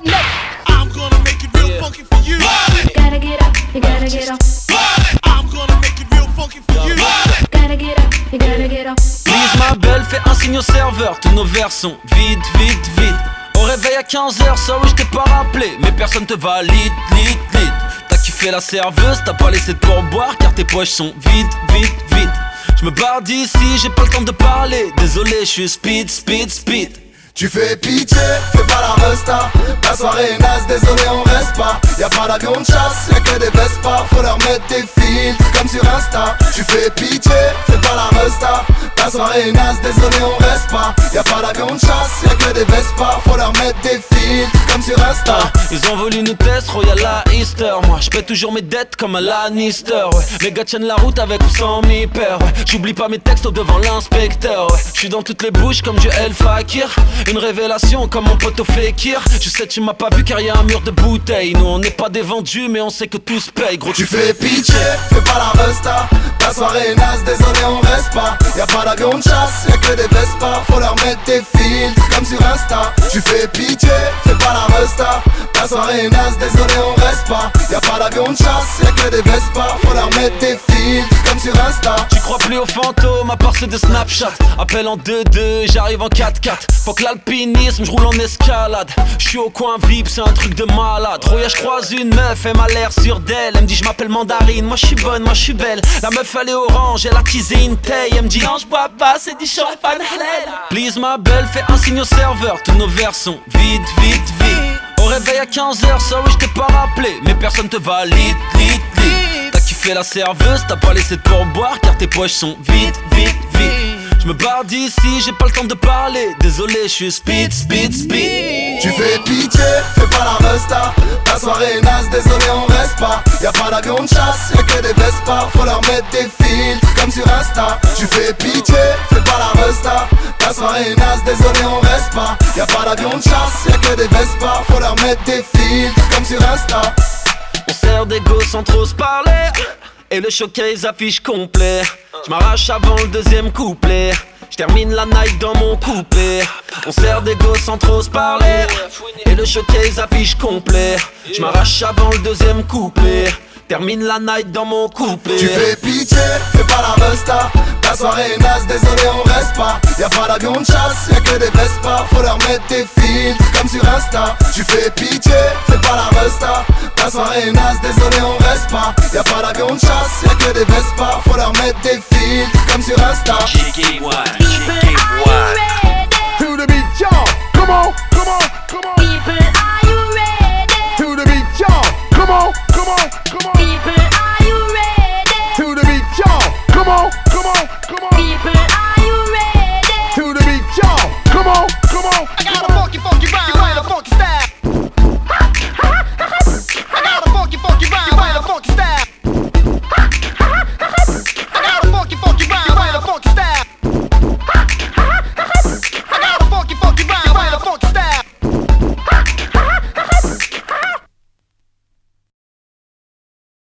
I'm ma belle, fais un signe au serveur, tous nos vers sont vite, vite, vite. Au réveil à 15h, ça oui je t'ai pas rappelé, mais personne te valide, lit, lit. T'as kiffé la serveuse, t'as pas laissé de pourboire car tes poches sont vides, vite, vite. Je me barre d'ici, j'ai pas le temps de parler, désolé, je suis speed, speed, speed. Tu fais pitié, fais pas la resta. La soirée est naze, désolé on reste pas. Y'a pas d'avion de chasse, y'a que des Vespa. Faut leur mettre des filtres comme sur Insta. Tu fais pitié, fais pas la resta La soirée est naze, désolé on reste pas. Y'a pas d'avion de chasse, y'a que des Vespa. Faut leur mettre des filtres comme sur Insta. Ils ont voulu nous tester, Royal à Easter Moi je paie toujours mes dettes comme un Lannister ouais. Les gars tiennent la route avec ou sans mi père ouais. J'oublie pas mes textes devant l'inspecteur ouais. Je suis dans toutes les bouches comme du El Fakir. Une révélation comme mon pote au Fekir. Je sais tu m'as pas vu car y a un mur de bouteilles. Nous on n'est pas des vendus mais on sait que tout se paye Gros. Tu fais pitié, fais pas la resta La soirée est naze, désolé on reste pas. Y'a pas d'avion de chasse, y'a que des Vespa Faut leur mettre des filtres comme sur Insta. Tu fais pitié, fais pas la resta. La soirée est naze, désolé on reste pas. Y'a pas d'avion de chasse, y'a que des Vespa Faut leur mettre des filtres comme sur Insta. Tu crois plus aux fantômes à part ceux de Snapchat. Appel en 2-2, j'arrive en 4-4 Faut que l'alpinisme, je roule en escalade. Je suis au coin VIP, c'est un truc de malade. Roya, je croise une meuf, elle m'a l'air sûre d'elle. Elle me dit je m'appelle Mandarine, moi je suis bonne, moi je suis belle. La meuf elle est orange, elle a teasé une taille. Elle me dit non je bois pas, c'est du champagne Please ma belle, fais un signe au serveur. Tous nos verres sont vides, vite, vite Au réveil à 15h, ça oui je t'ai pas rappelé. Mais personne te valide, lit, lit Kiffé la serveuse, t'as pas laissé de pourboire Car tes poches sont vides, vite, vite Je me barre d'ici, j'ai pas le temps de parler. Désolé, je suis speed, speed, speed. Tu fais pitié, fais pas la resta. La soirée est naze, désolé on reste pas. Y'a pas d'avion de chasse, y'a que des Vespa Faut leur mettre des filtres comme sur Insta. Tu fais pitié, fais pas la resta. La soirée est naze, désolé on reste pas. Y'a pas d'avion de chasse, y'a que des Vespa Faut leur mettre des filtres comme sur Insta sert des gosses sans trop se parler. Et le showcase affiche complet. Je m'arrache avant le deuxième couplet. Je termine la night dans mon couplet. On sert des gosses sans trop se parler. Et le showcase affiche complet. Je m'arrache avant le deuxième couplet. Termine la night dans mon fais pitié, fais pas la resta. La soirée est naze, désolé on reste pas. Y'a pas d'avion de chasse, y'a que des Vespa Faut leur mettre des filtres comme sur Insta. Tu fais pitié, fais pas la resta. La soirée est naze, désolé on reste pas. Y'a pas d'avion de chasse, y'a que des Vespa Faut leur mettre des filtres comme sur Insta. The